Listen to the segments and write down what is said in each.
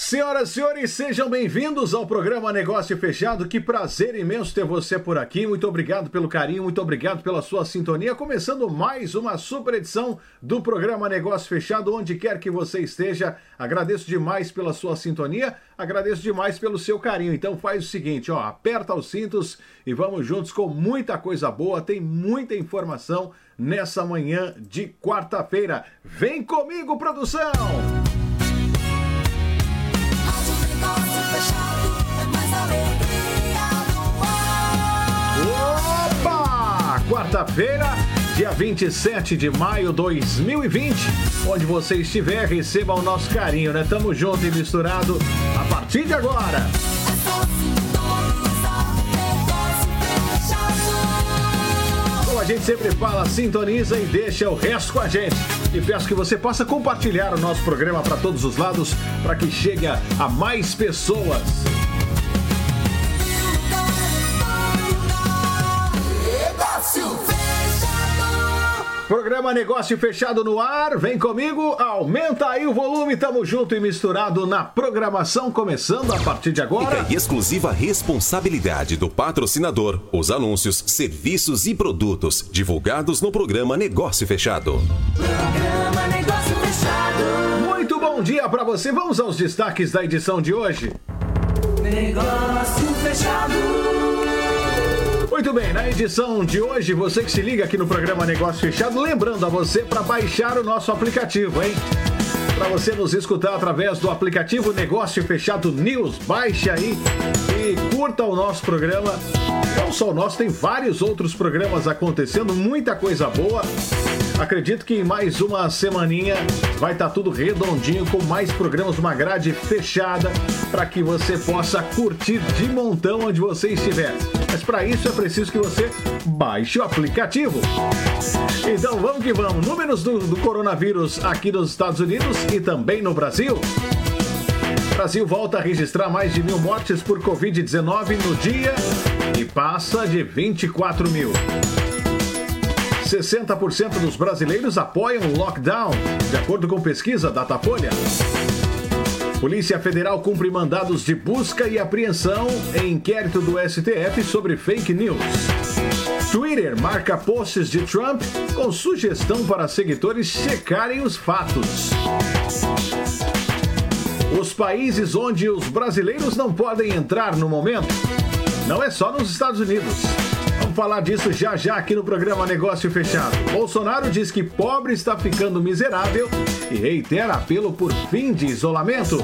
Senhoras e senhores, sejam bem-vindos ao programa Negócio Fechado. Que prazer imenso ter você por aqui. Muito obrigado pelo carinho, muito obrigado pela sua sintonia. Começando mais uma super edição do programa Negócio Fechado, onde quer que você esteja. Agradeço demais pela sua sintonia, agradeço demais pelo seu carinho. Então faz o seguinte, ó, aperta os cintos e vamos juntos com muita coisa boa. Tem muita informação nessa manhã de quarta-feira. Vem comigo, produção! Opa! Quarta-feira, dia 27 de maio de 2020. Onde você estiver, receba o nosso carinho, né? Tamo junto e misturado a partir de agora. Como a gente sempre fala, sintoniza e deixa o resto com a gente. E peço que você possa compartilhar o nosso programa para todos os lados, para que chegue a mais pessoas. Programa Negócio Fechado no ar, vem comigo, aumenta aí o volume, tamo junto e misturado na programação, começando a partir de agora. Fica exclusiva responsabilidade do patrocinador, os anúncios, serviços e produtos divulgados no programa Negócio Fechado. Programa Negócio Fechado. Muito bom dia para você, vamos aos destaques da edição de hoje. Negócio Fechado. Muito bem, na edição de hoje, você que se liga aqui no programa Negócio Fechado, lembrando a você para baixar o nosso aplicativo, hein? Para você nos escutar através do aplicativo Negócio Fechado News, baixe aí e curta o nosso programa. Não só o nosso, tem vários outros programas acontecendo, muita coisa boa. Acredito que em mais uma semaninha vai estar tudo redondinho com mais programas, uma grade fechada para que você possa curtir de montão onde você estiver. Mas para isso é preciso que você baixe o aplicativo. Então vamos que vamos. Números do, do coronavírus aqui nos Estados Unidos e também no Brasil. Brasil volta a registrar mais de mil mortes por Covid-19 no dia e passa de 24 mil. 60% dos brasileiros apoiam o lockdown, de acordo com pesquisa Datafolha. Polícia Federal cumpre mandados de busca e apreensão em inquérito do STF sobre fake news. Twitter marca posts de Trump com sugestão para seguidores checarem os fatos. Os países onde os brasileiros não podem entrar no momento não é só nos Estados Unidos. Falar disso já já aqui no programa Negócio Fechado. Bolsonaro diz que pobre está ficando miserável e reitera apelo por fim de isolamento.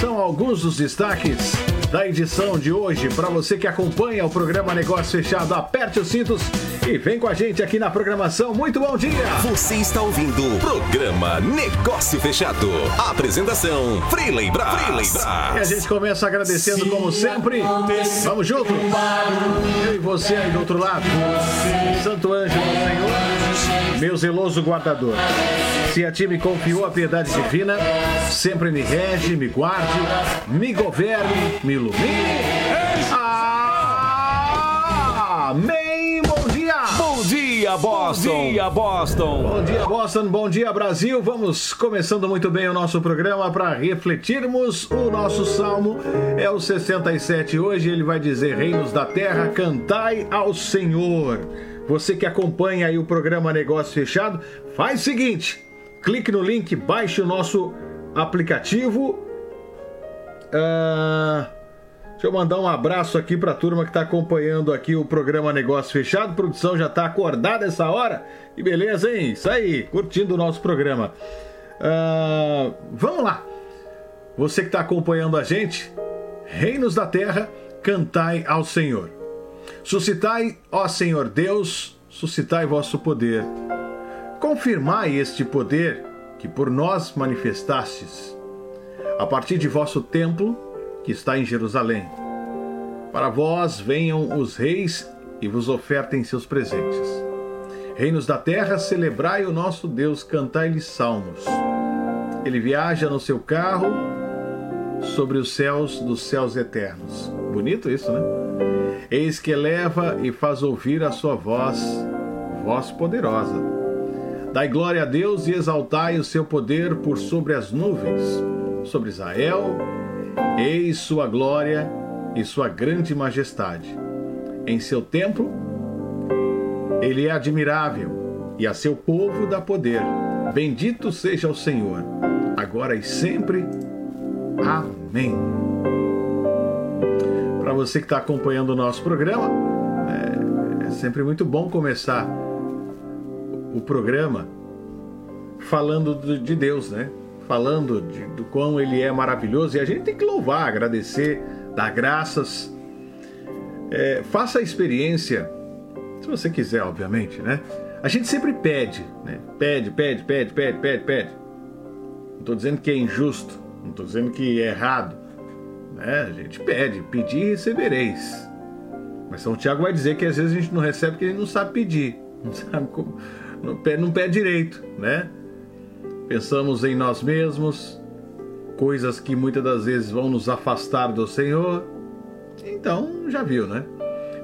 São alguns dos destaques da edição de hoje. Para você que acompanha o programa Negócio Fechado, aperte os cintos e vem com a gente aqui na programação. Muito bom dia! Você está ouvindo o programa Negócio Fechado. Apresentação Freeley Brás. Freeley E a Brás. gente começa agradecendo como sempre. Vamos junto? Eu e você aí do outro lado. Santo anjo do Senhor, meu zeloso guardador. Se a ti me confiou a piedade divina, sempre me rege, me guarde, me governe, me ilumine. Amém! Dia! Boston! Bom dia, Boston! Bom dia, Boston. Bom dia, Brasil. Vamos começando muito bem o nosso programa para refletirmos o nosso salmo. É o 67 hoje. Ele vai dizer: Reinos da terra, cantai ao Senhor. Você que acompanha aí o programa Negócio Fechado, faz o seguinte: clique no link, baixe o nosso aplicativo. Ah, Deixa eu mandar um abraço aqui pra turma que tá acompanhando aqui o programa Negócio Fechado. A produção já tá acordada essa hora. Que beleza, hein? Isso aí, curtindo o nosso programa. Ah, vamos lá. Você que tá acompanhando a gente, Reinos da Terra, cantai ao Senhor. Suscitai, ó Senhor Deus, suscitai vosso poder. Confirmai este poder que por nós manifestastes, a partir de vosso templo que está em Jerusalém. Para vós venham os reis e vos ofertem seus presentes. Reinos da terra, celebrai o nosso Deus, cantai-lhe salmos. Ele viaja no seu carro sobre os céus dos céus eternos. Bonito isso, né? Eis que eleva e faz ouvir a sua voz, voz poderosa. Dai glória a Deus e exaltai o seu poder por sobre as nuvens. sobre Israel, eis sua glória e sua grande majestade. Em seu templo, ele é admirável e a seu povo dá poder. Bendito seja o Senhor, agora e sempre. Amém. Para você que está acompanhando o nosso programa, é, é sempre muito bom começar o programa falando de Deus, né? Falando de, do quão Ele é maravilhoso e a gente tem que louvar, agradecer, dar graças. É, faça a experiência, se você quiser, obviamente, né? A gente sempre pede, né? Pede, pede, pede, pede, pede, pede. Não estou dizendo que é injusto, não estou dizendo que é errado. Né? A gente pede, pedir e recebereis. Mas São Tiago vai dizer que às vezes a gente não recebe porque a gente não sabe pedir, não sabe como, não pede, não pede direito, né? Pensamos em nós mesmos, coisas que muitas das vezes vão nos afastar do Senhor. Então, já viu, né?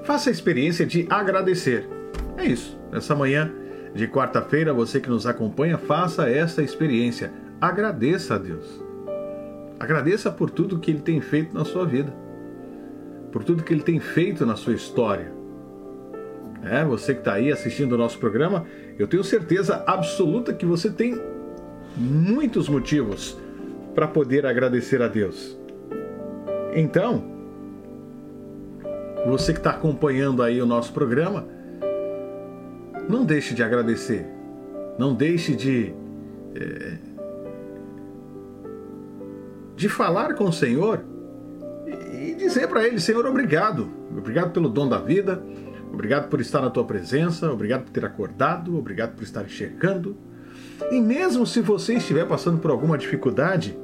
Faça a experiência de agradecer. É isso. Nessa manhã de quarta-feira, você que nos acompanha, faça essa experiência. Agradeça a Deus. Agradeça por tudo que Ele tem feito na sua vida, por tudo que Ele tem feito na sua história. É, você que está aí assistindo o nosso programa, eu tenho certeza absoluta que você tem muitos motivos para poder agradecer a Deus. Então, você que está acompanhando aí o nosso programa, não deixe de agradecer, não deixe de é, de falar com o Senhor e dizer para Ele, Senhor, obrigado, obrigado pelo dom da vida, obrigado por estar na Tua presença, obrigado por ter acordado, obrigado por estar enxergando. E mesmo se você estiver passando por alguma dificuldade,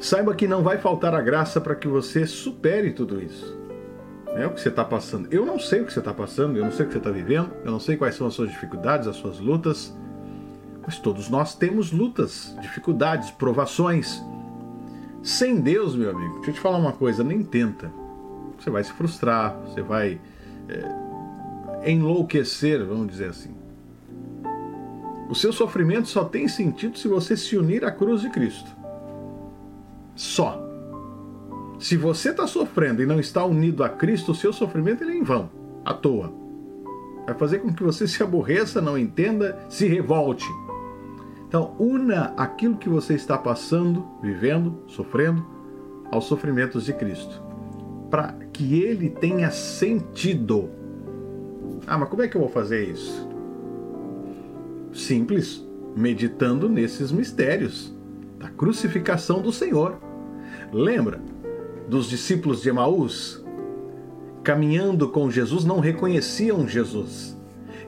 saiba que não vai faltar a graça para que você supere tudo isso. É o que você está passando. Eu não sei o que você está passando, eu não sei o que você está vivendo, eu não sei quais são as suas dificuldades, as suas lutas, mas todos nós temos lutas, dificuldades, provações. Sem Deus, meu amigo, deixa eu te falar uma coisa, nem tenta. Você vai se frustrar, você vai é, enlouquecer, vamos dizer assim. O seu sofrimento só tem sentido se você se unir à cruz de Cristo. Só. Se você está sofrendo e não está unido a Cristo, o seu sofrimento ele é em vão, à toa. Vai fazer com que você se aborreça, não entenda, se revolte. Então, una aquilo que você está passando, vivendo, sofrendo, aos sofrimentos de Cristo, para que ele tenha sentido. Ah, mas como é que eu vou fazer isso? Simples, meditando nesses mistérios da crucificação do Senhor. Lembra dos discípulos de Emaús? Caminhando com Jesus, não reconheciam Jesus.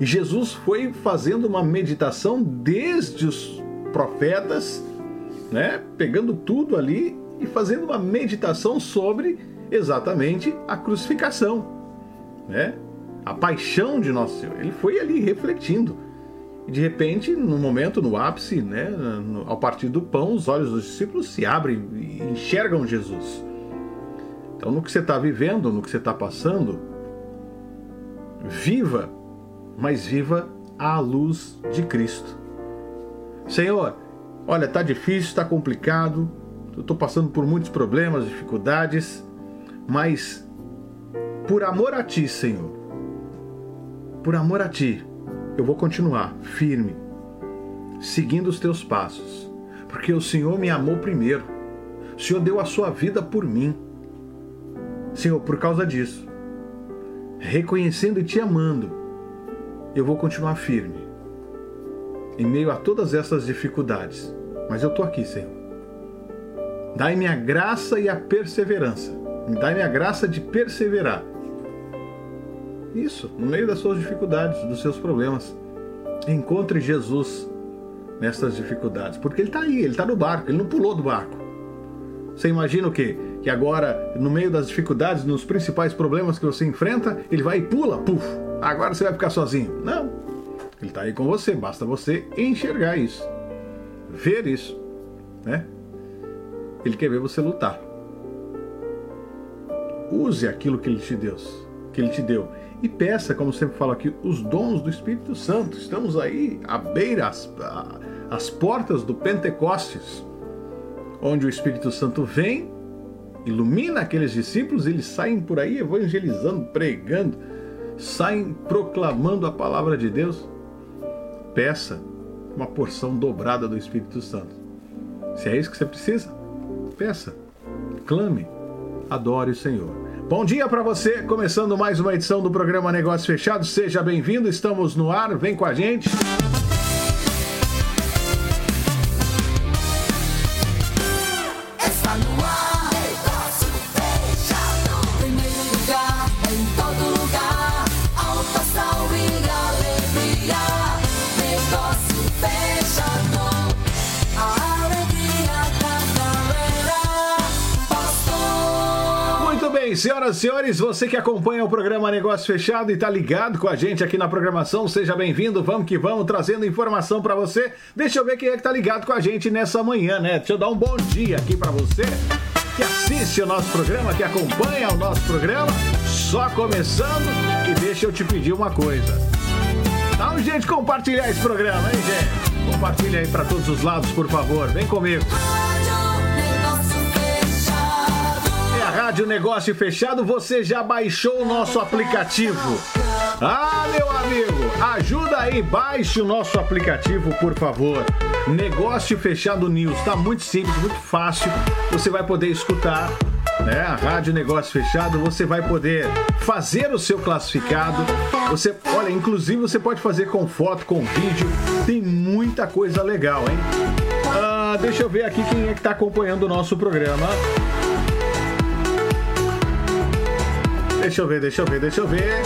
E Jesus foi fazendo uma meditação desde os profetas, né, pegando tudo ali e fazendo uma meditação sobre exatamente a crucificação, né? A paixão de nosso Senhor. Ele foi ali refletindo. De repente, no momento, no ápice, né, ao partir do pão, os olhos dos discípulos se abrem e enxergam Jesus. Então, no que você está vivendo, no que você está passando, viva, mas viva à luz de Cristo. Senhor, olha, tá difícil, está complicado, estou passando por muitos problemas, dificuldades, mas por amor a Ti, Senhor, por amor a Ti, eu vou continuar firme, seguindo os Teus passos, porque o Senhor me amou primeiro, o Senhor deu a Sua vida por mim. Senhor, por causa disso, reconhecendo e Te amando, eu vou continuar firme em meio a todas essas dificuldades. Mas eu estou aqui, Senhor. Dai-me a graça e a perseverança. Dai-me a graça de perseverar. Isso, no meio das suas dificuldades, dos seus problemas. Encontre Jesus nessas dificuldades, porque ele está aí, ele está no barco, ele não pulou do barco. Você imagina o quê? Que agora, no meio das dificuldades, nos principais problemas que você enfrenta, ele vai e pula, puf, agora você vai ficar sozinho. Não, ele está aí com você, basta você enxergar isso, ver isso, né? Ele quer ver você lutar. Use aquilo que ele te deu, que ele te deu e peça, como sempre falo aqui, os dons do Espírito Santo. Estamos aí à beira, às, às portas do Pentecostes. onde o Espírito Santo vem, ilumina aqueles discípulos, eles saem por aí evangelizando, pregando, saem proclamando a palavra de Deus. Peça uma porção dobrada do Espírito Santo. Se é isso que você precisa, peça, clame, adore o Senhor. Bom dia para você, começando mais uma edição do programa Negócio Fechado. Seja bem-vindo, estamos no ar, vem com a gente. Senhoras e senhores, você que acompanha o programa Negócio Fechado e tá ligado com a gente aqui na programação, seja bem-vindo, vamos que vamos, trazendo informação para você. Deixa eu ver quem é que tá ligado com a gente nessa manhã, né? Deixa eu dar um bom dia aqui para você que assiste o nosso programa, que acompanha o nosso programa, só começando e deixa eu te pedir uma coisa. Dá um jeito de compartilhar esse programa, hein, gente? Compartilha aí para todos os lados, por favor. Vem comigo. Rádio Negócio Fechado, você já baixou o nosso aplicativo? Ah, meu amigo, ajuda aí, baixe o nosso aplicativo, por favor. Negócio Fechado News, tá muito simples, muito fácil. Você vai poder escutar, né? A Rádio Negócio Fechado, você vai poder fazer o seu classificado. Você, olha, inclusive você pode fazer com foto, com vídeo. Tem muita coisa legal, hein? Ah, deixa eu ver aqui quem é que tá acompanhando o nosso programa. Deixa eu ver, deixa eu ver, deixa eu ver.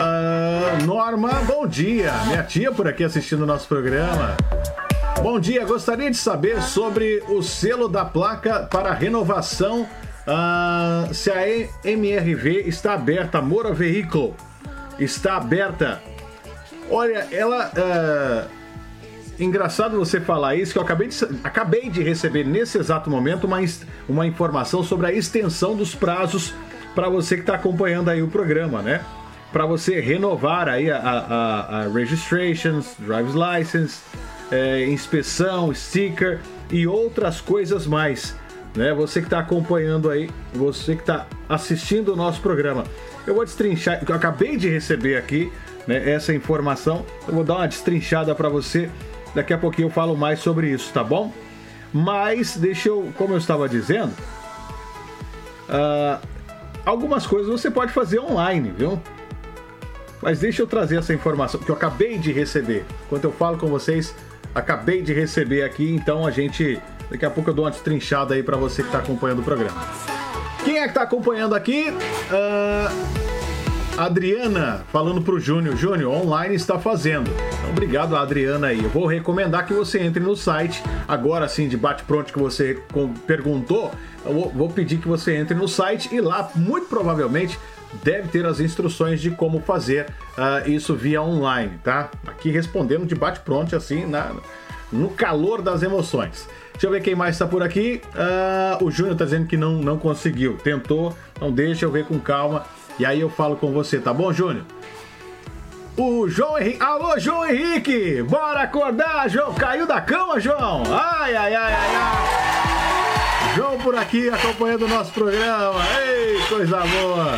Ah, Norma, bom dia. Minha tia por aqui assistindo o nosso programa. Bom dia, gostaria de saber sobre o selo da placa para renovação. ah, se a MRV está aberta, Moura Veículo está aberta. Olha, ela. ah, Engraçado você falar isso, que eu acabei de, acabei de receber nesse exato momento uma, uma informação sobre a extensão dos prazos para você que está acompanhando aí o programa, né? Para você renovar aí a, a, a- a registrations, driver's license, é, inspeção, sticker e outras coisas mais. Né? Você que está acompanhando aí, você que está assistindo o nosso programa. Eu vou destrinchar, eu acabei de receber aqui né, essa informação. Eu vou dar uma destrinchada para você. Daqui a pouquinho eu falo mais sobre isso, tá bom? Mas deixa eu, como eu estava dizendo, ah, algumas coisas você pode fazer online, viu? Mas deixa eu trazer essa informação que eu acabei de receber. Enquanto eu falo com vocês, acabei de receber aqui, então a gente. Daqui a pouco eu dou uma destrinchada aí para você que está acompanhando o programa. Quem é que tá acompanhando aqui? Ah, Adriana falando pro Júnior. Júnior, online está fazendo. Então, obrigado, Adriana aí. Eu vou recomendar que você entre no site. Agora sim, de bate-pronto que você perguntou, eu vou, pedir que você entre no site e lá, muito provavelmente, deve ter as instruções de como fazer ah, isso via online, tá? Aqui respondendo de bate-pronto, assim, na, no calor das emoções. Deixa eu ver quem mais está por aqui. Ah, o Júnior tá dizendo que não, não conseguiu. Tentou, então deixa eu ver com calma. E aí eu falo com você, tá bom, Júnior? O João Henrique. Alô, João Henrique! Bora acordar, João! Caiu da cama, João! Ai, ai, ai, ai, ai! João por aqui acompanhando o nosso programa. Ei, coisa boa!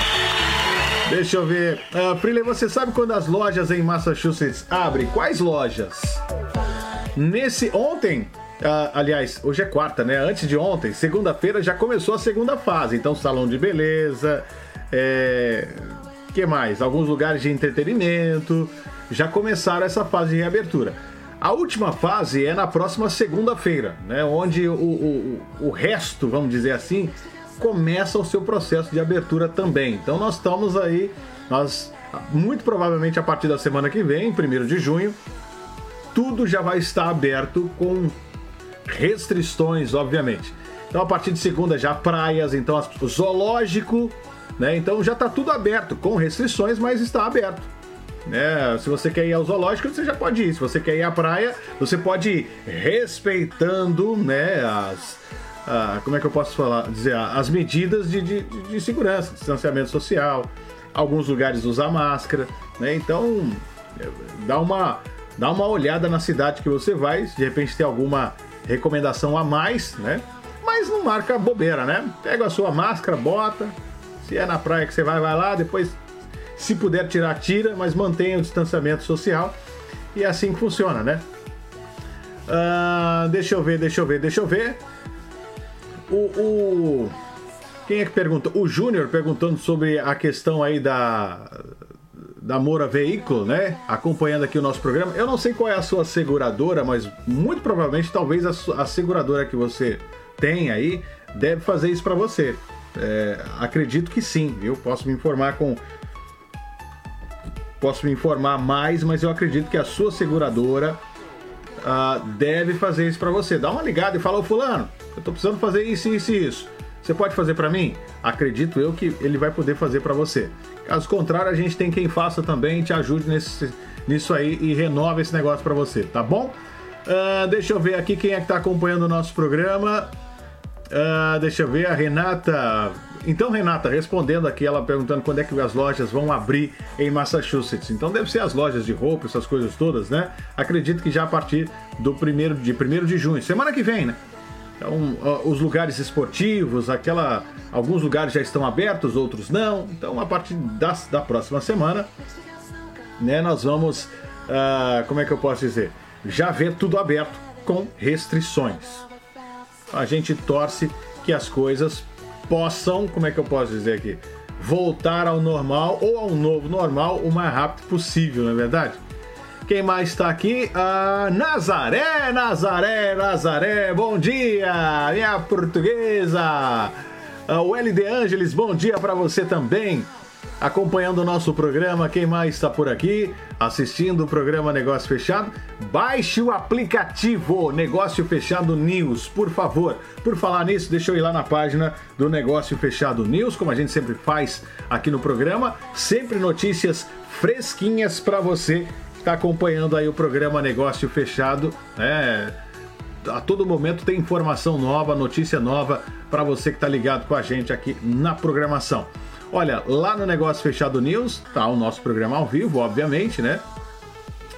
Deixa eu ver. Uh, você sabe quando as lojas em Massachusetts abrem? Quais lojas? Nesse ontem, ah, aliás, hoje é quarta, né? Antes de ontem, segunda-feira já começou a segunda fase. Então, salão de beleza, é... que mais? Alguns lugares de entretenimento já começaram essa fase de reabertura. A última fase é na próxima segunda-feira, né? Onde o, o, o resto, vamos dizer assim, começa o seu processo de abertura também. Então nós estamos aí, nós muito provavelmente a partir da semana que vem, 1 de junho, tudo já vai estar aberto com restrições, obviamente. Então a partir de segunda já praias, então o zoológico, né? Então já está tudo aberto com restrições, mas está aberto. Né? Se você quer ir ao zoológico, você já pode ir. Se você quer ir à praia, você pode ir respeitando, né, as como é que eu posso falar, dizer, as medidas de, de, de segurança, distanciamento social. Alguns lugares usar máscara, né? Então dá uma dá uma olhada na cidade que você vai, de repente tem alguma recomendação a mais, né? Mas não marca bobeira, né? Pega a sua máscara, bota. Se é na praia que você vai, vai lá. Depois, se puder tirar, tira, mas mantenha o distanciamento social. E é assim que funciona, né? Ah, deixa eu ver, deixa eu ver, deixa eu ver. O, o- quem é que perguntou? O Júnior perguntando sobre a questão aí da da Moura Veículo, né? Acompanhando aqui o nosso programa. Eu não sei qual é a sua seguradora, mas muito provavelmente talvez a, a seguradora que você tem aí deve fazer isso para você. É, acredito que sim, viu? Posso me informar com posso me informar mais, mas eu acredito que a sua seguradora ah, deve fazer isso para você. Dá uma ligada e fala, ô fulano, eu tô precisando fazer isso, isso e isso. Você pode fazer para mim? Acredito eu que ele vai poder fazer para você. Caso contrário, a gente tem quem faça também, te ajude nesse, nisso aí e renova esse negócio para você, tá bom? Ah, deixa eu ver aqui quem é que tá acompanhando o nosso programa. Ah, deixa eu ver, a Renata. Então, Renata, respondendo aqui, ela perguntando quando é que as lojas vão abrir em Massachusetts. Então, deve ser as lojas de roupa, essas coisas todas, né? Acredito que já a partir do primeiro de 1 de junho, semana que vem, né? Então, ó, os lugares esportivos, aquela. Alguns lugares já estão abertos, outros não. Então, a partir da, da próxima semana, né, nós vamos. ah, como é que eu posso dizer? Já ver tudo aberto com restrições a gente torce que as coisas possam, como é que eu posso dizer aqui, voltar ao normal ou ao novo normal o mais rápido possível, não é verdade? Quem mais está aqui? Nazaré, Nazaré, Nazaré, bom dia, minha portuguesa. O LD Ângeles, bom dia para você também. Acompanhando o nosso programa, quem mais está por aqui? Assistindo o programa Negócio Fechado? Baixe o aplicativo Negócio Fechado News, por favor. Por falar nisso, deixa eu ir lá na página do Negócio Fechado News, como a gente sempre faz aqui no programa. Sempre notícias fresquinhas para você que está acompanhando aí o programa Negócio Fechado. né? a todo momento tem informação nova, notícia nova para você que está ligado com a gente aqui na programação. Olha, lá no Negócio Fechado News tá o nosso programa ao vivo, obviamente, né?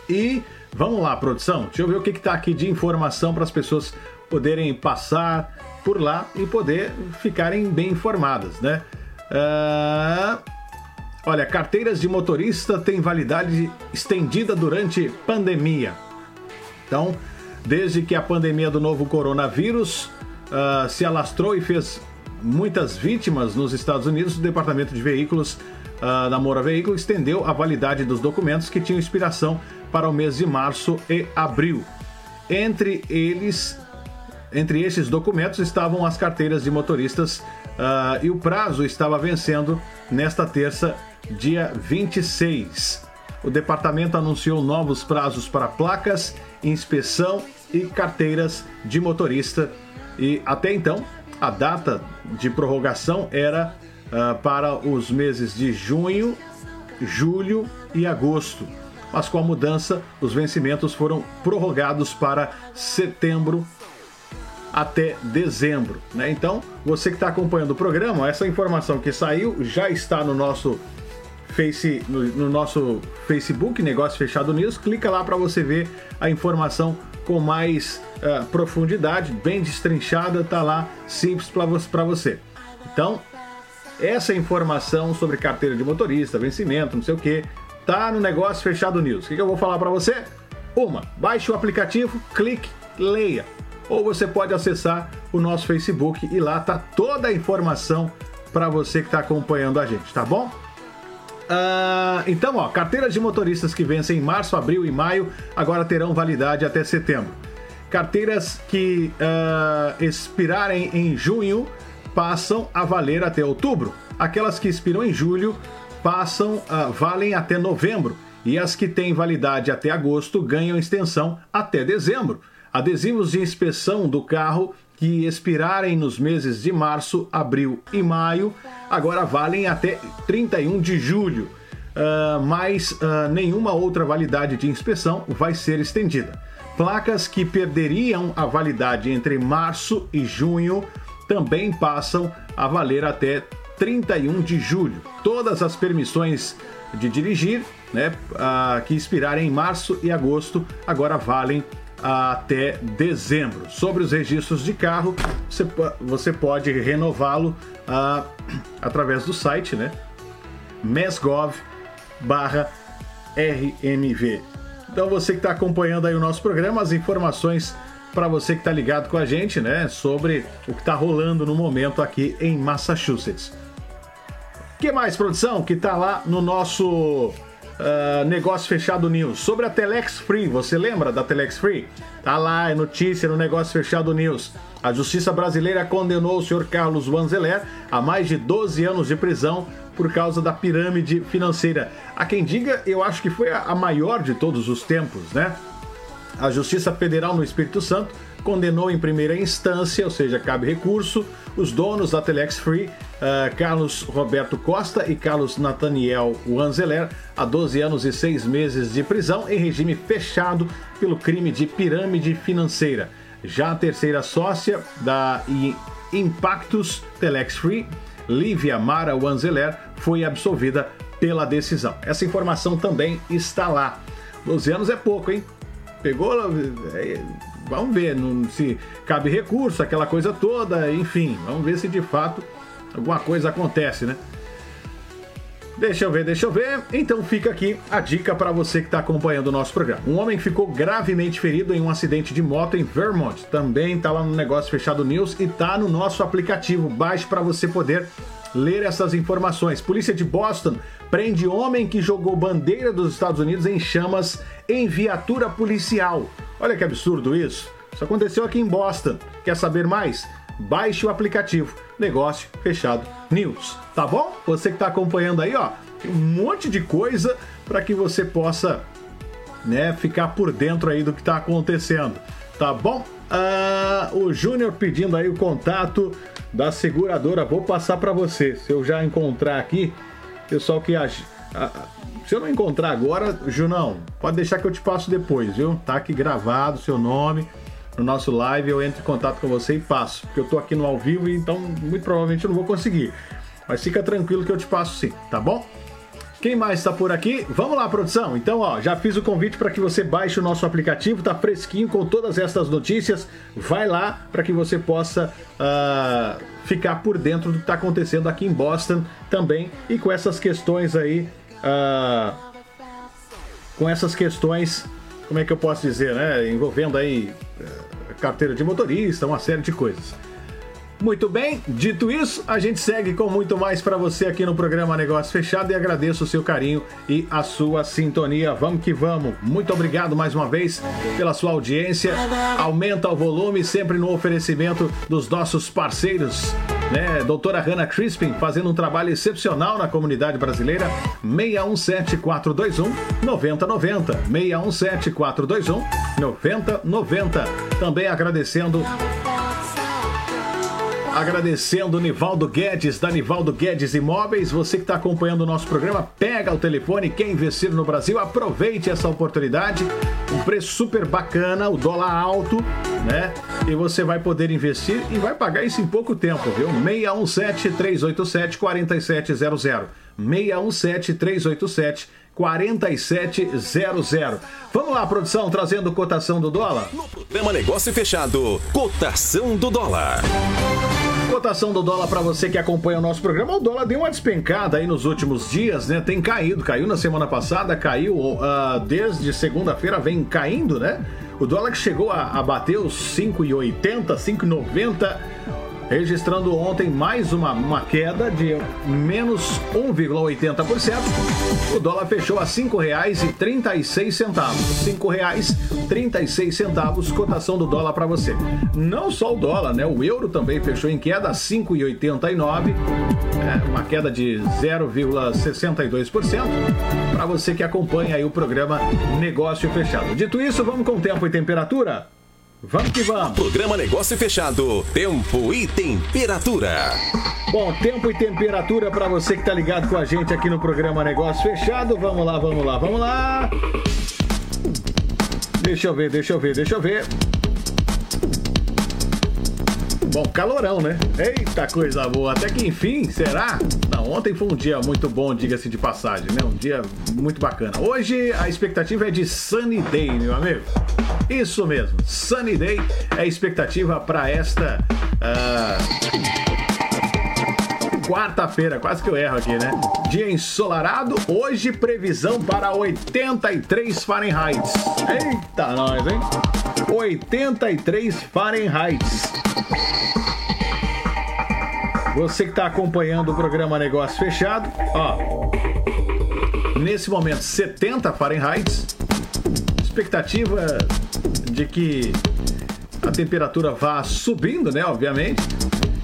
E vamos lá, produção. Deixa eu ver o que, que tá aqui de informação para as pessoas poderem passar por lá e poder ficarem bem informadas, né? Ah, olha, carteiras de motorista têm validade estendida durante pandemia. Então, desde que a pandemia do novo coronavírus ah, se alastrou e fez muitas vítimas nos Estados Unidos, o Departamento de Veículos ah, da Moura Veículo estendeu a validade dos documentos que tinham expiração para o mês de março e abril. Entre eles, entre esses documentos estavam as carteiras de motoristas ah, e o prazo estava vencendo nesta terça, dia 26. O departamento anunciou novos prazos para placas, inspeção e carteiras de motorista. E até então, a data de prorrogação era ah, para os meses de junho, julho e agosto. Mas com a mudança, os vencimentos foram prorrogados para setembro até dezembro. Né? Então, você que está acompanhando o programa, essa informação que saiu já está no nosso Face, no, no nosso Facebook, Negócio Fechado News. Clica lá para você ver a informação com mais ah, profundidade, bem destrinchada, tá lá, simples para você. Então, essa informação sobre carteira de motorista, vencimento, não sei o que, tá no Negócio Fechado News. O que, que eu vou falar para você? Uma, baixe o aplicativo, clique, leia. Ou você pode acessar o nosso Facebook e lá tá toda a informação para você que está acompanhando a gente, tá bom? Ah, então, ó, carteiras de motoristas que vencem em março, abril e maio agora terão validade até setembro. Carteiras que ah, expirarem em junho passam a valer até outubro. Aquelas que expiram em julho passam a valem até novembro. E as que têm validade até agosto ganham extensão até dezembro. Adesivos de inspeção do carro que expirarem nos meses de março, abril e maio agora valem até 31 de julho. Ah, mas ah, nenhuma outra validade de inspeção vai ser estendida. Placas que perderiam a validade entre março e junho também passam a valer até 31 de julho. Todas as permissões de dirigir, né, ah, que expirarem em março e agosto, agora valem até dezembro. Sobre os registros de carro, você, você pode renová-lo ah, através do site, né? mesgov barra RMV. Então você que está acompanhando aí o nosso programa, as informações para você que está ligado com a gente, né, sobre o que está rolando no momento aqui em Massachusetts. que mais, produção, que tá lá no nosso ah, Negócio Fechado News? Sobre a Telex Free, você lembra da Telex Free? Tá lá, é notícia no Negócio Fechado News. A Justiça Brasileira condenou o senhor Carlos Vanzeler a mais de 12 anos de prisão por causa da pirâmide financeira. A quem diga, eu acho que foi a maior de todos os tempos, né? A Justiça Federal no Espírito Santo condenou em primeira instância, ou seja, cabe recurso, os donos da Telex Free, ah, Carlos Roberto Costa e Carlos Nathaniel Wanzeler, a 12 anos e 6 meses de prisão em regime fechado pelo crime de pirâmide financeira. Já a terceira sócia da Impactus Telex Free, Lívia Mara Wanzeler, foi absolvida pela decisão. Essa informação também está lá. 12 anos é pouco, hein? Pegou. Vamos ver não- se cabe recurso, aquela coisa toda, enfim. Vamos ver se de fato alguma coisa acontece, né? Deixa eu ver, deixa eu ver. Então fica aqui a dica para você que está acompanhando o nosso programa. Um homem ficou gravemente ferido em um acidente de moto em Vermont. Também está lá no Negócio Fechado News e está no nosso aplicativo. Baixe para você poder ler essas informações. Polícia de Boston prende homem que jogou bandeira dos Estados Unidos em chamas em viatura policial. Olha que absurdo isso. Isso aconteceu aqui em Boston. Quer saber mais? Baixe o aplicativo Negócio Fechado News, tá bom? Você que está acompanhando aí, ó, um monte de coisa para que você possa, né, ficar por dentro aí do que está acontecendo, tá bom? Ah, o Júnior pedindo aí o contato da seguradora, vou passar para você. Se eu já encontrar aqui, pessoal que ah, se eu não encontrar agora, Junão, pode deixar que eu te passo depois, viu? Tá aqui gravado seu nome no nosso live, eu entro em contato com você e passo. Porque eu tô aqui no ao vivo, então muito provavelmente eu não vou conseguir. Mas fica tranquilo que eu te passo sim, tá bom? Quem mais está por aqui? Vamos lá, produção. Então, ó, já fiz o convite para que você baixe o nosso aplicativo, tá fresquinho com todas essas notícias. Vai lá para que você possa ah, ficar por dentro do que está acontecendo aqui em Boston também e com essas questões aí, ah, com essas questões, como é que eu posso dizer, né, envolvendo aí eh, carteira de motorista, uma série de coisas. Muito bem, dito isso, a gente segue com muito mais para você aqui no programa Negócio Fechado e agradeço o seu carinho e a sua sintonia. Vamos que vamos. Muito obrigado mais uma vez pela sua audiência. Aumenta o volume sempre no oferecimento dos nossos parceiros, né? Doutora Hannah Crispin fazendo um trabalho excepcional na comunidade brasileira. 617 421 9090. 617 421 9090. Também agradecendo Agradecendo Nivaldo Guedes, da Nivaldo Guedes Imóveis. Você que está acompanhando o nosso programa, pega o telefone, quer investir no Brasil, aproveite essa oportunidade. Um preço super bacana, o dólar alto, né? E você vai poder investir e vai pagar isso em pouco tempo, viu? 617 387 4700. 617 387 4700. Vamos lá, produção, trazendo cotação do dólar? Programa Negócio Fechado. Cotação do dólar. Cotação do dólar para você que acompanha o nosso programa. O dólar deu uma despencada aí nos últimos dias, né? Tem caído, caiu na semana passada, caiu ah, desde segunda-feira, vem caindo, né? O dólar que chegou a, a bater os 5,80, 5,90, registrando ontem mais uma, uma queda de menos 1,80%. O dólar fechou a R$ 5,36. R$ 5,36, cotação do dólar para você. Não só o dólar, né? O euro também fechou em queda a 5,89, é, uma queda de 0,62%. Para você que acompanha aí o programa Negócio Fechado. Dito isso, vamos com tempo e temperatura? Vamos que vamos! Programa Negócio Fechado. Tempo e temperatura. Bom, tempo e temperatura para você que tá ligado com a gente aqui no programa Negócio Fechado. Vamos lá, vamos lá, vamos lá. Deixa eu ver, deixa eu ver, deixa eu ver. Bom, calorão, né? Eita coisa boa. Até que enfim, será? Não, ontem foi um dia muito bom, diga-se de passagem, né? Um dia muito bacana. Hoje a expectativa é de sunny day, meu amigo. Isso mesmo, Sunny Day é a expectativa para esta ah, quarta-feira, quase que eu erro aqui, né? Dia ensolarado, hoje previsão para 83 Fahrenheit. Eita, nós, hein? 83 Fahrenheit. Você que está acompanhando o programa Negócio Fechado, ó, nesse momento 70 Fahrenheit, expectativa de que a temperatura vá subindo, né, obviamente.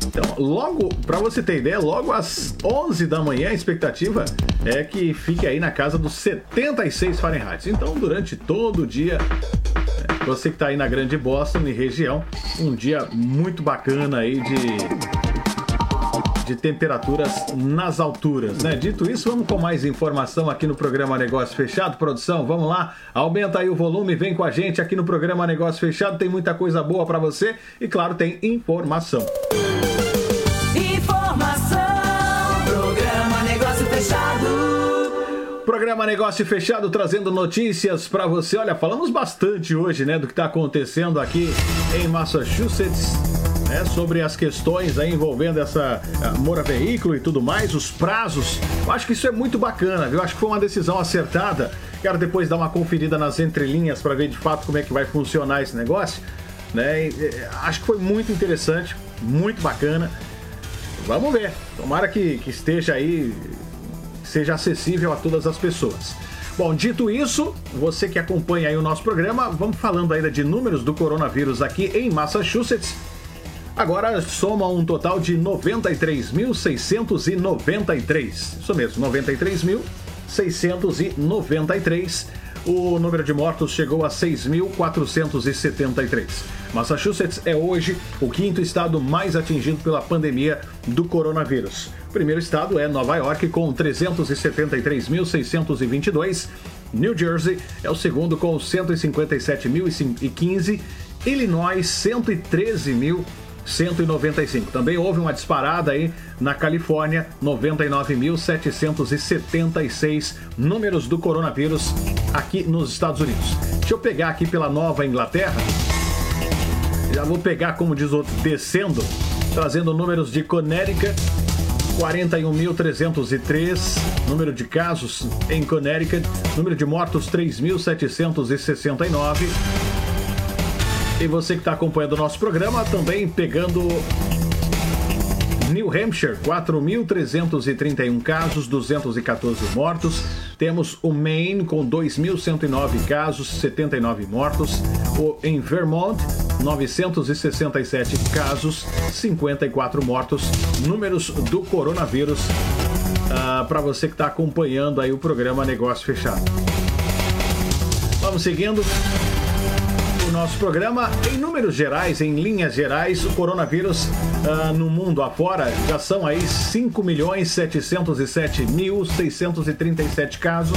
Então, logo, para você ter ideia, logo às 11 da manhã, a expectativa é que fique aí na casa dos 76 Fahrenheit. Então, durante todo o dia, é, você que está aí na Grande Boston e região, um dia muito bacana aí de de temperaturas nas alturas, né? Dito isso, vamos com mais informação aqui no programa Negócio Fechado. Produção, vamos lá, aumenta aí o volume, vem com a gente aqui no programa Negócio Fechado. Tem muita coisa boa para você e, claro, tem informação. Informação, programa Negócio Fechado. Programa Negócio Fechado trazendo notícias para você. Olha, falamos bastante hoje, né, do que está acontecendo aqui em Massachusetts. Né, sobre as questões aí envolvendo essa ah, mora veículo e tudo mais, os prazos. Eu acho que isso é muito bacana, viu? Acho que foi uma decisão acertada. Quero depois dar uma conferida nas entrelinhas para ver de fato como é que vai funcionar esse negócio. Né? E, eh, acho que foi muito interessante, muito bacana. Vamos ver. Tomara que, que esteja aí, seja acessível a todas as pessoas. Bom, dito isso, você que acompanha aí o nosso programa, vamos falando ainda de números do coronavírus aqui em Massachusetts. Agora soma um total de 93.693. Isso mesmo, 93.693. O número de mortos chegou a 6.473. Massachusetts é hoje o quinto estado mais atingido pela pandemia do coronavírus. O primeiro estado é Nova York, com 373.622. New Jersey é o segundo, com 157.015. Illinois, 113.195. Também houve uma disparada aí na Califórnia, 99.776 números do coronavírus aqui nos Estados Unidos. Deixa eu pegar aqui pela Nova Inglaterra. Já vou pegar, como diz o outro, descendo, trazendo números de Connecticut. 41.303, número de casos em Connecticut, número de mortos 3.769. E você que está acompanhando o nosso programa, também pegando New Hampshire, 4.331 casos, 214 mortos. Temos o Maine com 2.109 casos, 79 mortos. O, em Vermont, 967 casos, 54 mortos. Números do coronavírus para você que está acompanhando aí o programa Negócio Fechado. Vamos seguindo nosso programa. Em números gerais, em linhas gerais, o coronavírus ah, no mundo afora já são aí 5.707.637 casos.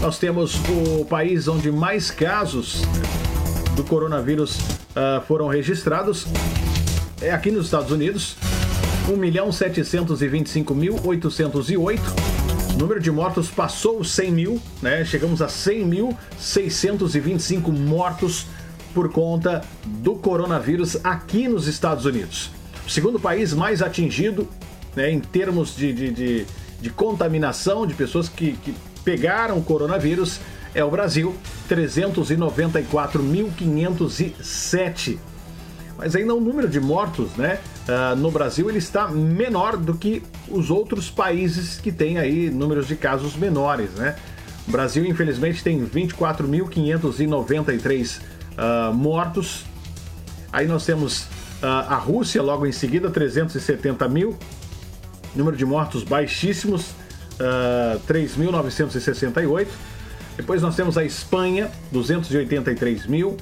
Nós temos o país onde mais casos do coronavírus ah, foram registrados. É aqui nos Estados Unidos. 1.725.808. O número de mortos passou os 100 mil, né? Chegamos a 100.625 mortos por conta do coronavírus aqui nos Estados Unidos. O segundo país mais atingido né, em termos de, de, de, de contaminação de pessoas que, que pegaram o coronavírus é o Brasil, 394.507 mas ainda o número de mortos né, ah, no Brasil ele está menor do que os outros países que têm aí números de casos menores. Né? O Brasil, infelizmente, tem 24.593 ah, mortos. Aí nós temos ah, a Rússia, logo em seguida, 370 mil. Número de mortos baixíssimos, ah, 3.968. Depois nós temos a Espanha, 283 mil.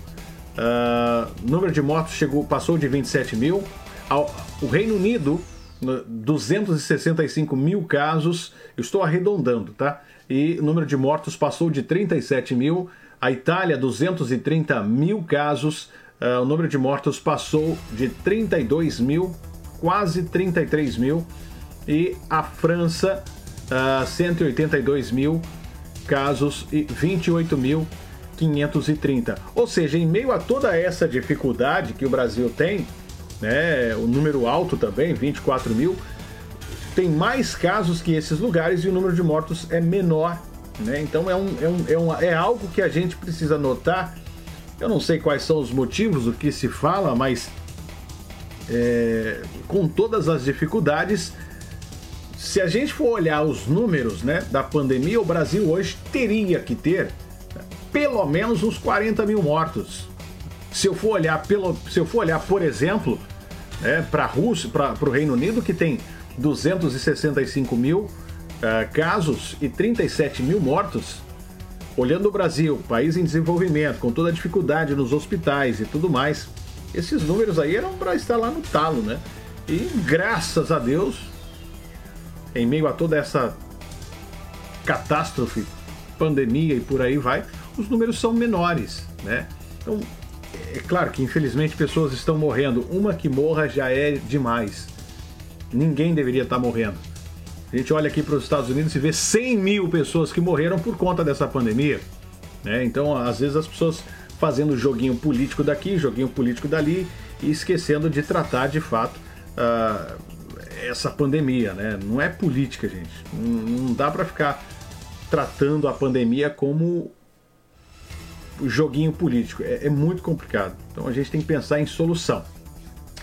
Ah, número de mortos chegou, passou de 27 mil. O Reino Unido, no- 265 mil casos. Eu estou arredondando, tá? E o número de mortos passou de 37 mil. A Itália, 230 mil casos. Ah, o número de mortos passou de 32 mil, quase 33 mil. E a França, ah, 182 mil casos e 28 mil 530. Ou seja, em meio a toda essa dificuldade que o Brasil tem, né, o número alto também, 24 mil, tem mais casos que esses lugares e o número de mortos é menor. Né? Então é, um, é, um, é, um, é algo que a gente precisa notar. Eu não sei quais são os motivos, o que se fala, mas é, com todas as dificuldades, se a gente for olhar os números né, da pandemia, o Brasil hoje teria que ter pelo menos uns 40 mil mortos. Se eu for olhar, pelo, se eu for olhar por exemplo, né, para a Rússia, para o Reino Unido, que tem 265 mil uh, casos e 37 mil mortos, olhando o Brasil, país em desenvolvimento, com toda a dificuldade nos hospitais e tudo mais, esses números aí eram para estar lá no talo, né? E graças a Deus, em meio a toda essa catástrofe, pandemia e por aí vai, os números são menores, né? Então, é claro que infelizmente pessoas estão morrendo. Uma que morra já é demais. Ninguém deveria estar morrendo. A gente olha aqui para os Estados Unidos e vê 100 mil pessoas que morreram por conta dessa pandemia. Né? Então, às vezes, as pessoas fazendo joguinho político daqui, joguinho político dali e esquecendo de tratar de fato uh, essa pandemia. Né? Não é política, gente. Não, não dá para ficar tratando a pandemia como joguinho político. É, é, muito complicado. Então a gente tem que pensar em solução.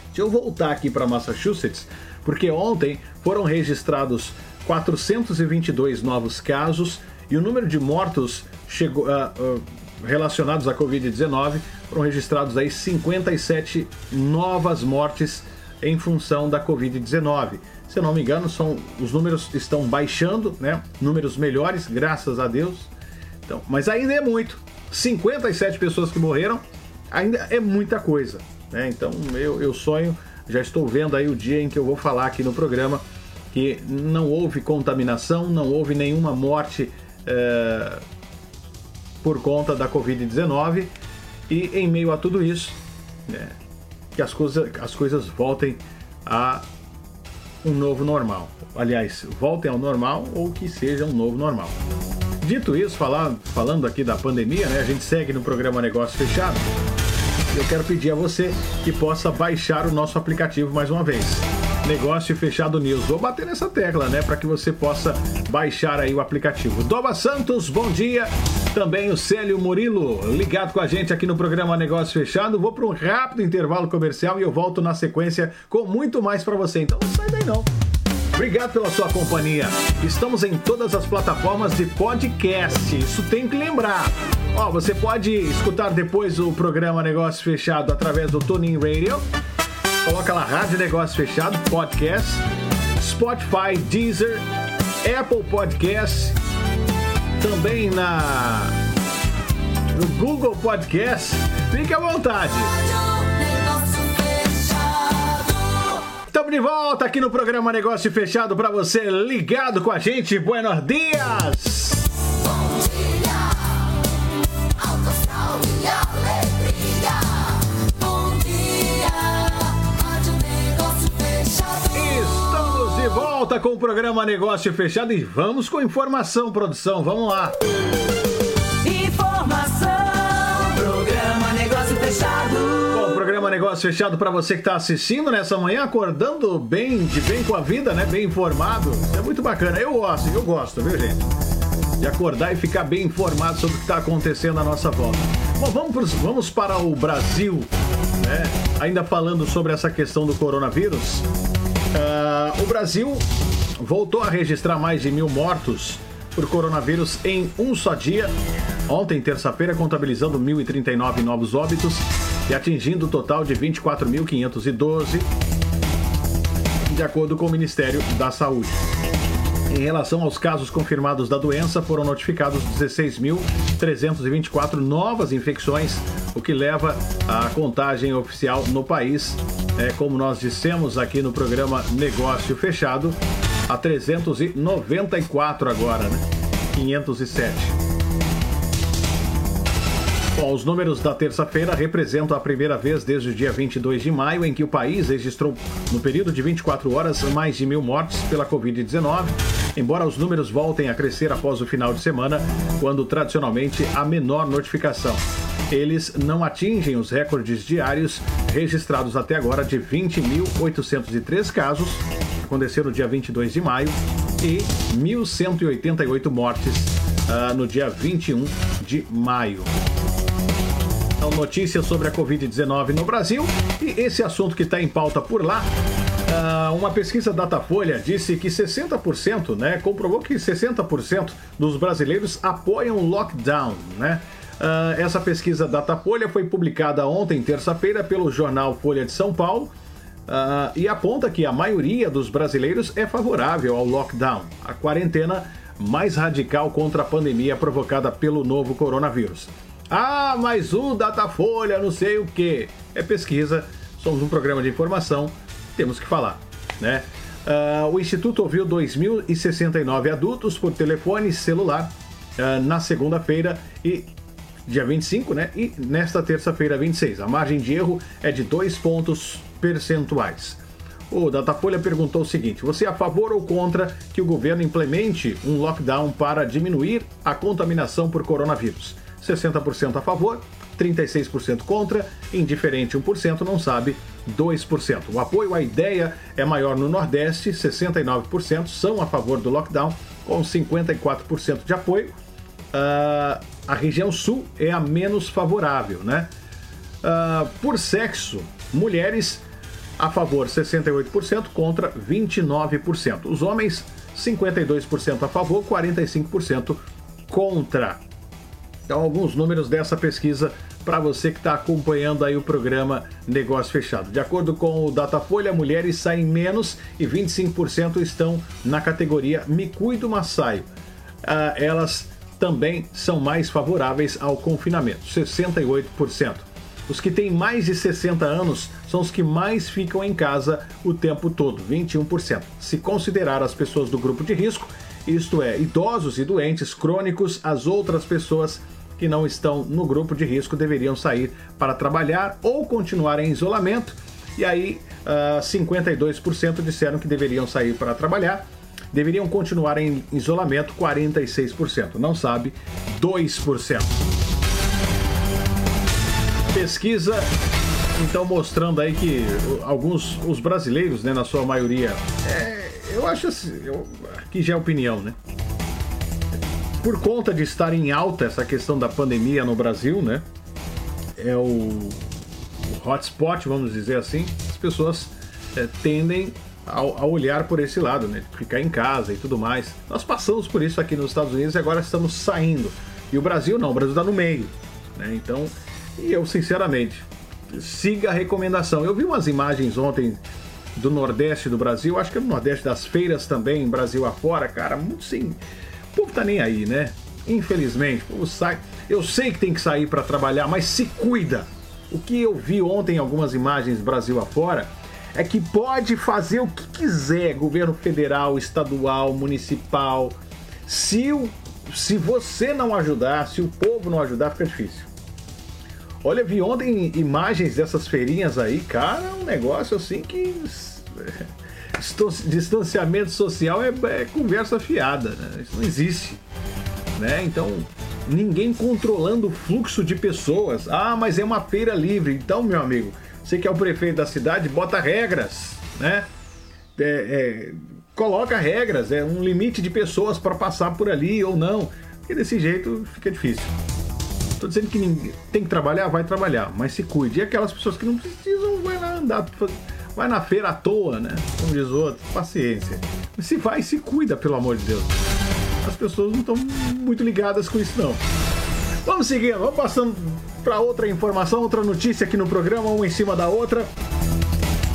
Deixa eu voltar aqui para Massachusetts, porque ontem foram registrados 422 novos casos e o número de mortos chegou, uh, uh, relacionados à Covid-19 foram registrados aí 57 novas mortes em função da Covid-19. Se eu não me engano, são, os números estão baixando, né? Números melhores, graças a Deus. Então, mas ainda é muito. 57 pessoas que morreram ainda é muita coisa. Né? Então eu, eu sonho, já estou vendo aí o dia em que eu vou falar aqui no programa que não houve contaminação, não houve nenhuma morte é, por conta da Covid-19 e em meio a tudo isso, né, que as coisas, as coisas voltem a um novo normal. Aliás, voltem ao normal ou que seja um novo normal. Dito isso, falar, falando aqui da pandemia, né? A gente segue no programa Negócio Fechado. Eu quero pedir a você que possa baixar o nosso aplicativo mais uma vez. Negócio Fechado News. Vou bater nessa tecla, né, para que você possa baixar aí o aplicativo. Doba Santos, bom dia. Também o Célio Murilo, ligado com a gente aqui no programa Negócio Fechado. Vou para um rápido intervalo comercial e eu volto na sequência com muito mais para você. Então não sai daí não. Obrigado pela sua companhia. Estamos em todas as plataformas de podcast. Isso tem que lembrar. Ó, você pode escutar depois o programa Negócio Fechado através do Tuning Radio. Coloca lá Rádio Negócio Fechado, podcast, Spotify, Deezer, Apple Podcast, também na no Google Podcast. Fique à vontade. De volta aqui no programa Negócio Fechado para você ligado com a gente. Buenos dias! Bom dia, alto astral e alegria. Bom dia, rádio negócio fechado. Estamos de volta com o programa Negócio Fechado e vamos com informação, produção. Vamos lá. Informação, programa negócio fechado. Programa Negócio Fechado para você que está assistindo nessa manhã, acordando bem, de bem com a vida, né? Bem informado. Isso é muito bacana. Eu gosto, eu gosto, viu, gente? De acordar e ficar bem informado sobre o que está acontecendo à nossa volta. Bom, vamos, pros- vamos para o Brasil, né? Ainda falando sobre essa questão do coronavírus. Ah, o Brasil voltou a registrar mais de mil mortos por coronavírus em um só dia. Ontem, terça-feira, contabilizando 1.039 novos óbitos e atingindo o total de 24.512, de acordo com o Ministério da Saúde. Em relação aos casos confirmados da doença, foram notificados 16.324 novas infecções, o que leva a contagem oficial no país, é, como nós dissemos aqui no programa Negócio Fechado, a 394 agora, né? 507. Bom, os números da terça-feira representam a primeira vez desde o dia 22 de maio em que o país registrou, no período de 24 horas, mais de mil mortes pela Covid-19, embora os números voltem a crescer após o final de semana, quando tradicionalmente há menor notificação. Eles não atingem os recordes diários registrados até agora de 20.803 casos, aconteceu no dia 22 de maio, e 1.188 mortes ah, no dia 21 de maio. Então, notícias sobre a Covid-19 no Brasil e esse assunto que está em pauta por lá. ah, uma pesquisa Datafolha disse que 60%, né, comprovou que 60% dos brasileiros apoiam o lockdown, né? Ah, essa pesquisa Datafolha foi publicada ontem, terça-feira, pelo jornal Folha de São Paulo. ah, e aponta que a maioria dos brasileiros é favorável ao lockdown, a quarentena mais radical contra a pandemia provocada pelo novo coronavírus. Ah, mas o Datafolha, não sei o que. É pesquisa, somos um programa de informação, temos que falar, né? Ah, o Instituto ouviu 2.069 adultos por telefone celular ah, na segunda-feira e dia 25, né? E nesta terça-feira, 26. A margem de erro é de 2 pontos percentuais. O Datafolha perguntou o seguinte: você é a favor ou contra que o governo implemente um lockdown para diminuir a contaminação por coronavírus? 60% a favor, 36% contra, indiferente 1% não sabe, 2%. O apoio à ideia é maior no Nordeste, 69% são a favor do lockdown, com 54% de apoio. Ah, a região sul é a menos favorável, né? Ah, por sexo, mulheres a favor 68% contra 29%. Os homens 52% a favor, 45% contra. Então, alguns números dessa pesquisa para você que está acompanhando aí o programa Negócio Fechado. De acordo com o Datafolha, mulheres saem menos e 25% estão na categoria Me Cuido, Mas Saio. Ah, elas também são mais favoráveis ao confinamento, 68%. Os que têm mais de 60 anos são os que mais ficam em casa o tempo todo, 21%. Se considerar as pessoas do grupo de risco, isto é, idosos e doentes crônicos, as outras pessoas que não estão no grupo de risco deveriam sair para trabalhar ou continuar em isolamento. E aí, ah, 52% disseram que deveriam sair para trabalhar, deveriam continuar em isolamento, 46%. Não sabe, 2%. Pesquisa então mostrando aí que alguns os brasileiros, né, na sua maioria, é, eu acho assim, eu, aqui já é opinião, né? Por conta de estar em alta essa questão da pandemia no Brasil, né? É o, o hotspot, vamos dizer assim, as pessoas é, tendem a, a olhar por esse lado, né? Ficar em casa e tudo mais. Nós passamos por isso aqui nos Estados Unidos e agora estamos saindo. E o Brasil não, o Brasil está no meio. Né? Então, e eu sinceramente, siga a recomendação. Eu vi umas imagens ontem do Nordeste do Brasil, acho que é no Nordeste das feiras também, Brasil afora, cara, muito sim. O povo tá nem aí, né? Infelizmente, o povo sai. Eu sei que tem que sair para trabalhar, mas se cuida. O que eu vi ontem em algumas imagens Brasil afora é que pode fazer o que quiser, governo federal, estadual, municipal. Se, o, se você não ajudar, se o povo não ajudar, fica difícil. Olha, vi ontem imagens dessas feirinhas aí, cara, um negócio assim que. Estou- Distanciamento social é, é conversa fiada, né? Isso não existe. Né? Então, ninguém controlando o fluxo de pessoas. Ah, mas é uma feira livre. Então, meu amigo, você que é o prefeito da cidade, bota regras, né? É, é, coloca regras, é um limite de pessoas para passar por ali ou não. Porque desse jeito fica difícil. Tô dizendo que ninguém tem que trabalhar, vai trabalhar, mas se cuide. E aquelas pessoas que não precisam, vai lá andar, vai na feira à toa, né? Como diz o outro, paciência. Se vai, se cuida, pelo amor de Deus. As pessoas não estão muito ligadas com isso, não. Vamos seguindo, vamos passando para outra informação, outra notícia aqui no programa, uma em cima da outra.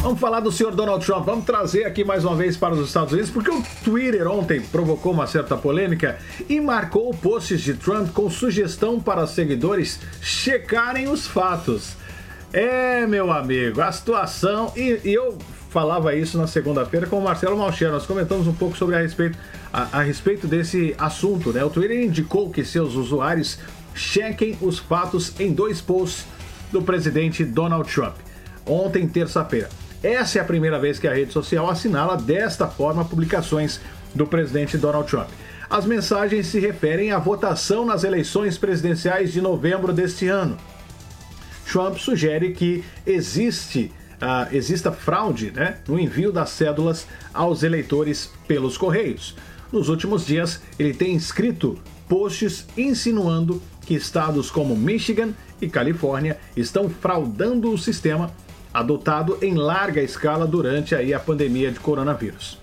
Vamos falar do senhor Donald Trump. Vamos trazer aqui mais uma vez para os Estados Unidos, porque o Twitter ontem provocou uma certa polêmica e marcou posts de Trump com sugestão para seguidores checarem os fatos. É, meu amigo, a situação. E, e eu falava isso na segunda-feira com o Marcelo Malcher. Nós comentamos um pouco sobre a respeito, a, a respeito desse assunto, né? O Twitter indicou que seus usuários chequem os fatos em dois posts do presidente Donald Trump ontem, terça-feira. Essa é a primeira vez que a rede social assinala desta forma publicações do presidente Donald Trump. As mensagens se referem à votação nas eleições presidenciais de novembro deste ano. Trump sugere que existe, ah, exista fraude né, no envio das cédulas aos eleitores pelos correios. Nos últimos dias, ele tem escrito posts insinuando que estados como Michigan e Califórnia estão fraudando o sistema adotado em larga escala durante aí a pandemia de coronavírus.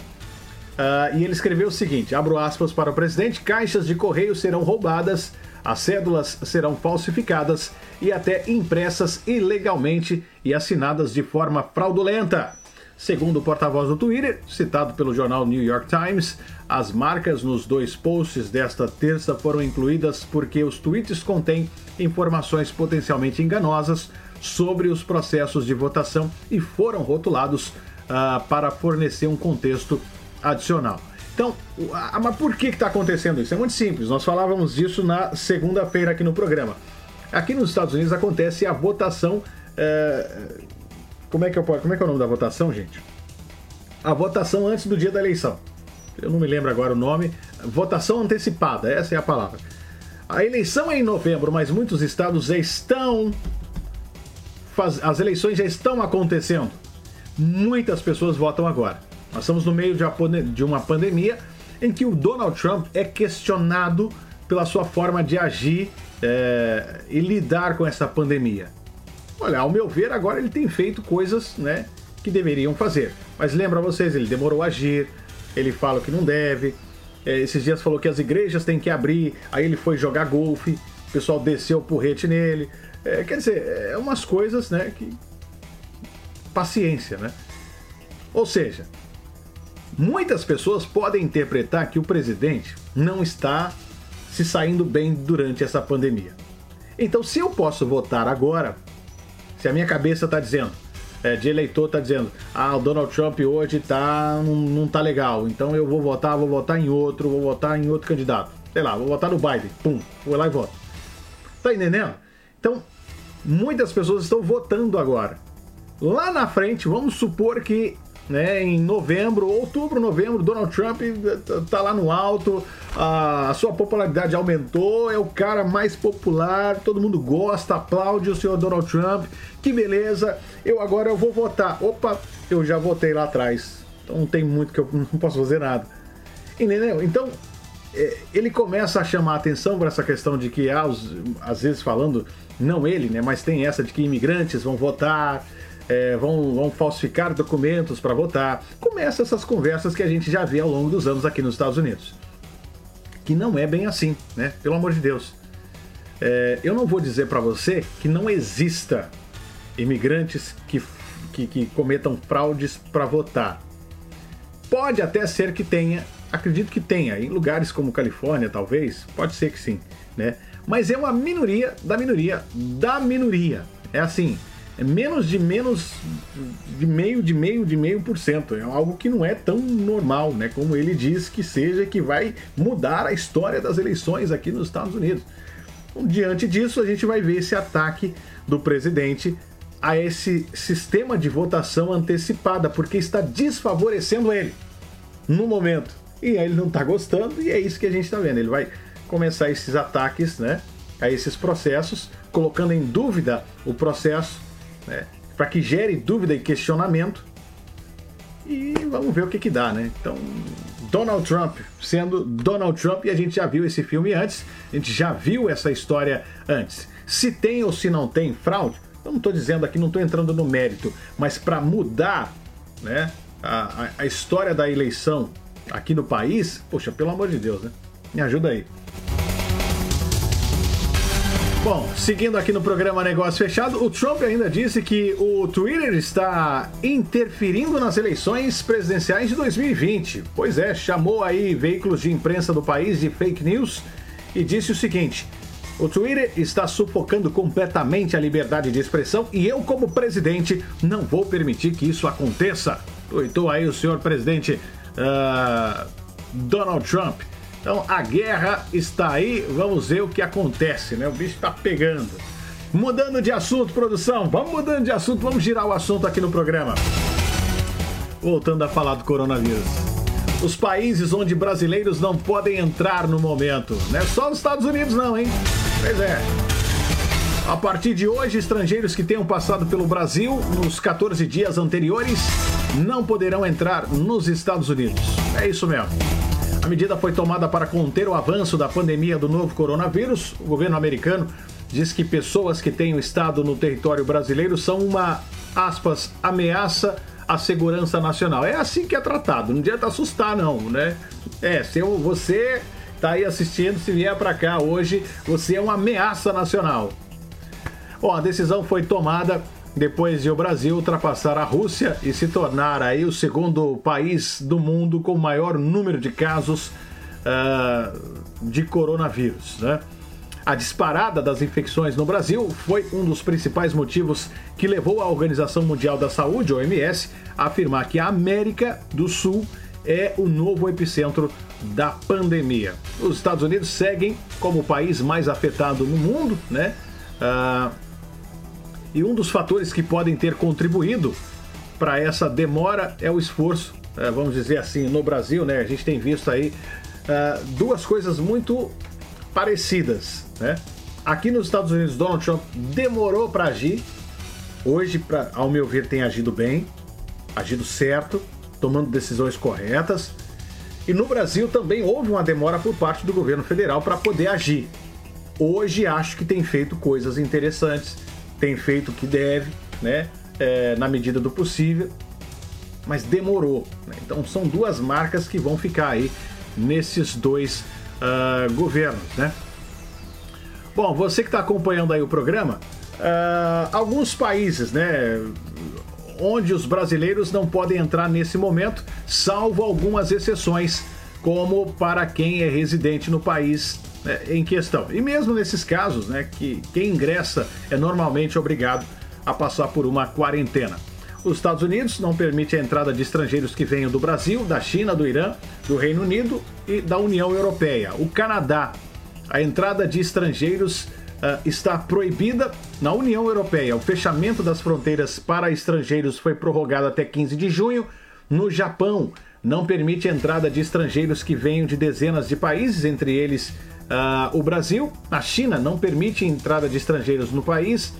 Ah, e ele escreveu o seguinte: abro aspas para o presidente, caixas de correio serão roubadas, as cédulas serão falsificadas e até impressas ilegalmente e assinadas de forma fraudulenta. Segundo o porta-voz do Twitter, citado pelo jornal New York Times, as marcas nos dois posts desta terça foram incluídas porque os tweets contêm informações potencialmente enganosas sobre os processos de votação e foram rotulados ah, para fornecer um contexto adicional. Então, mas por que está acontecendo isso? É muito simples. Nós falávamos disso na segunda-feira aqui no programa. Aqui nos Estados Unidos acontece a votação. eh, como, é que eu, como é que é o nome da votação, gente? A votação antes do dia da eleição. Eu não me lembro agora o nome. Votação antecipada, essa é a palavra. A eleição é em novembro, mas muitos estados já estão. faz- As eleições já estão acontecendo. Muitas pessoas votam agora. Nós estamos no meio de uma pande- de uma pandemia em que o Donald Trump é questionado pela sua forma de agir é, e lidar com essa pandemia. Olha, ao meu ver, agora ele tem feito coisas né, que deveriam fazer. Mas lembra vocês, ele demorou a agir, ele fala que não deve. é, esses dias falou que as igrejas têm que abrir, aí ele foi jogar golfe, o pessoal desceu o porrete nele. É, quer dizer, é umas coisas né, que. Paciência, né? Ou seja, muitas pessoas podem interpretar que o presidente não está se saindo bem durante essa pandemia. Então, se eu posso votar agora, se a minha cabeça está dizendo, é, de eleitor está dizendo, ah, o Donald Trump hoje tá, não, não tá legal, então eu vou votar, vou votar em outro, vou votar em outro candidato. Sei lá, vou votar no Biden. Pum, vou lá e voto. Tá entendendo? Então, muitas pessoas estão votando agora. Lá na frente, vamos supor que né, em novembro, outubro, novembro, Donald Trump tá lá no alto, a sua popularidade aumentou, é o cara mais popular, todo mundo gosta, aplaude o senhor Donald Trump, que beleza, eu agora eu vou votar. Opa, eu já votei lá atrás, então não tem muito que eu não posso fazer nada. Entendeu? Então, é, ele começa a chamar atenção para essa questão de que, ah, os- às vezes falando, não ele, né, mas tem essa de que imigrantes vão votar, é, vão, vão falsificar documentos para votar. Começa essas conversas que a gente já vê ao longo dos anos aqui nos Estados Unidos. Que não é bem assim, né? Pelo amor de Deus. É, eu não vou dizer para você que não exista imigrantes que, que, que cometam fraudes para votar. Pode até ser que tenha, acredito que tenha, em lugares como Califórnia, talvez, pode ser que sim, né? Mas é uma minoria da minoria da minoria. É assim, é menos de menos de meio de meio de meio por cento. É algo que não é tão normal, né? Como ele diz que seja, que vai mudar a história das eleições aqui nos Estados Unidos. Então, diante disso, a gente vai ver esse ataque do presidente a esse sistema de votação antecipada, porque está desfavorecendo ele no momento. E aí ele não está gostando, e é isso que a gente está vendo. Ele vai começar esses ataques né, a esses processos, colocando em dúvida o processo, né, para que gere dúvida e questionamento. E vamos ver o que, que dá, né? Então, Donald Trump sendo Donald Trump, e a gente já viu esse filme antes, a gente já viu essa história antes. Se tem ou se não tem fraude, eu não estou dizendo aqui, não estou entrando no mérito, mas para mudar né, a, a- história da eleição aqui no país, poxa, pelo amor de Deus, né? Me ajuda aí. Bom, seguindo aqui no programa Negócio Fechado, o Trump ainda disse que o Twitter está interferindo nas eleições presidenciais de 2020. Pois é, chamou aí veículos de imprensa do país de fake news e disse o seguinte: o Twitter está sufocando completamente a liberdade de expressão e eu, como presidente, não vou permitir que isso aconteça. Tuitou aí o senhor presidente ah, Donald Trump. Então a guerra está aí, vamos ver o que acontece, né? O bicho está pegando. Mudando de assunto, produção, vamos mudando de assunto, vamos girar o assunto aqui no programa. voltando a falar do coronavírus. Os países onde brasileiros não podem entrar no momento. Não é só os Estados Unidos, não, hein? Pois é. A partir de hoje, estrangeiros que tenham passado pelo Brasil nos 14 dias anteriores não poderão entrar nos Estados Unidos. É isso mesmo. A medida foi tomada para conter o avanço da pandemia do novo coronavírus. O governo americano diz que pessoas que tenham estado no território brasileiro são uma, aspas, ameaça à segurança nacional. É assim que é tratado, não adianta assustar não, né? É, se eu, você tá aí assistindo, se vier para cá hoje, você é uma ameaça nacional. Bom, a decisão foi tomada depois de o Brasil ultrapassar a Rússia e se tornar aí o segundo país do mundo com maior número de casos ah, de coronavírus, né? A disparada das infecções no Brasil foi um dos principais motivos que levou a Organização Mundial da Saúde, OMS, a afirmar que a América do Sul é o novo epicentro da pandemia. Os Estados Unidos seguem como o país mais afetado no mundo, né? Ah, e um dos fatores que podem ter contribuído para essa demora é o esforço, eh, vamos dizer assim, no Brasil, né? A gente tem visto aí ah, duas coisas muito parecidas, né? Aqui nos Estados Unidos, Donald Trump demorou para agir. Hoje, pra, ao meu ver, tem agido bem, agido certo, tomando decisões corretas. E no Brasil também houve uma demora por parte do governo federal para poder agir. Hoje acho que tem feito coisas interessantes, tem feito o que deve, né? É, na medida do possível, mas demorou. né? Então são duas marcas que vão ficar aí nesses dois ah, governos, né? Bom, você que está acompanhando aí o programa, ah, alguns países, né, onde os brasileiros não podem entrar nesse momento, salvo algumas exceções, como para quem é residente no país né, em questão. E mesmo nesses casos, né, que quem ingressa é normalmente obrigado a passar por uma quarentena. Os Estados Unidos não permite a entrada de estrangeiros que venham do Brasil, da China, do Irã, do Reino Unido e da União Europeia. O Canadá, a entrada de estrangeiros ah, está proibida na União Europeia. O fechamento das fronteiras para estrangeiros foi prorrogado até 15 de junho. No Japão, não permite a entrada de estrangeiros que venham de dezenas de países, entre eles ah, o Brasil. A China não permite entrada de estrangeiros no país.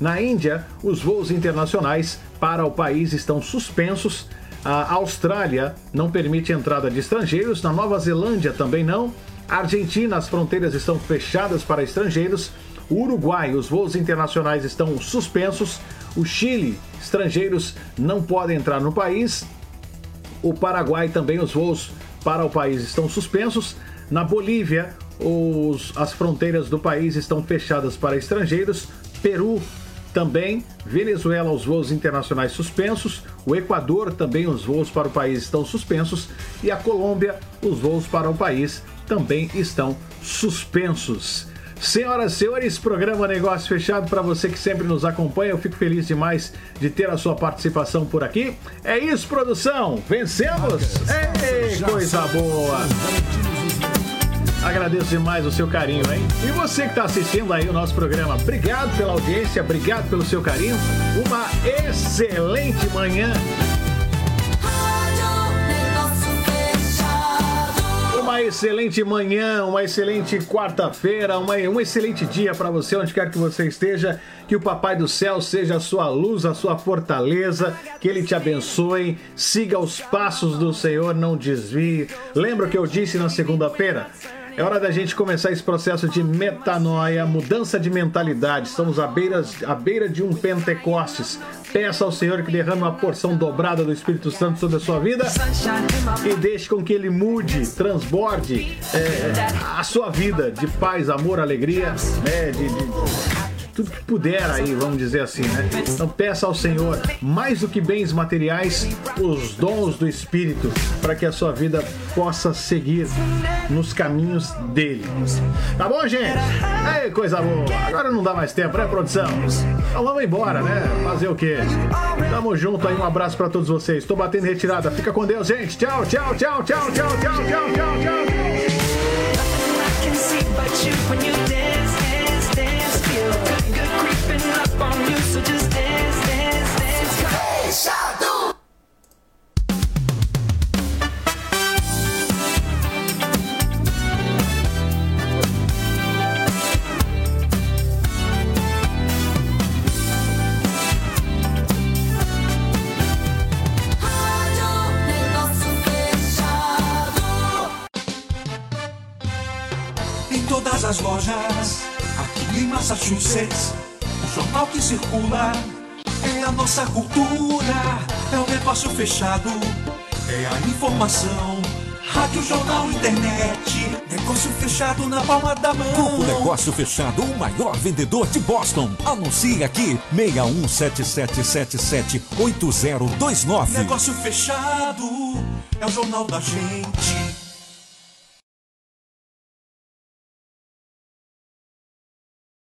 Na Índia, os voos internacionais para o país estão suspensos. A Austrália não permite entrada de estrangeiros. Na Nova Zelândia também não. A Argentina, as fronteiras estão fechadas para estrangeiros. O Uruguai, os voos internacionais estão suspensos. O Chile, estrangeiros não podem entrar no país. O Paraguai também os voos para o país estão suspensos. Na Bolívia, os- as fronteiras do país estão fechadas para estrangeiros. Peru também. Venezuela, os voos internacionais suspensos. O Equador também os voos para o país estão suspensos. E a Colômbia, os voos para o país também estão suspensos. Senhoras e senhores, programa Negócio Fechado para você que sempre nos acompanha. Eu fico feliz demais de ter a sua participação por aqui. É isso, produção. Vencemos? Ei, coisa boa. Agradeço demais o seu carinho, hein? E você que está assistindo aí o nosso programa, obrigado pela audiência, obrigado pelo seu carinho. Uma excelente manhã, uma excelente manhã, uma excelente quarta-feira, uma, um excelente dia para você, onde quer que você esteja. Que o Papai do Céu seja a sua luz, a sua fortaleza, que Ele te abençoe. Siga os passos do Senhor, não desvie. Lembra o que eu disse na segunda-feira? É hora da gente começar esse processo de metanoia, mudança de mentalidade. Estamos à beira, à beira de um Pentecostes. Peça ao Senhor que derrame uma porção dobrada do Espírito Santo sobre a sua vida e deixe com que ele mude, transborde é, a sua vida de paz, amor, alegria, né? De, de- tudo que puder aí, vamos dizer assim, né? Então peça ao Senhor, mais do que bens materiais, os dons do Espírito, para que a sua vida possa seguir nos caminhos dele. Tá bom, gente? Aí, coisa boa. Agora não dá mais tempo, né, produção? Então vamos embora, né? Fazer o quê? Tamo junto aí, um abraço para todos vocês. Tô batendo retirada. Fica com Deus, gente. Tchau, tchau, tchau, tchau, tchau, tchau, tchau, tchau. tchau. Nossa cultura. É o negócio fechado, é a informação. Rádio, jornal, internet. Negócio fechado na palma da mão. Grupo Negócio Fechado, o maior vendedor de Boston. Anuncie aqui 6177778029. Negócio fechado é o jornal da gente.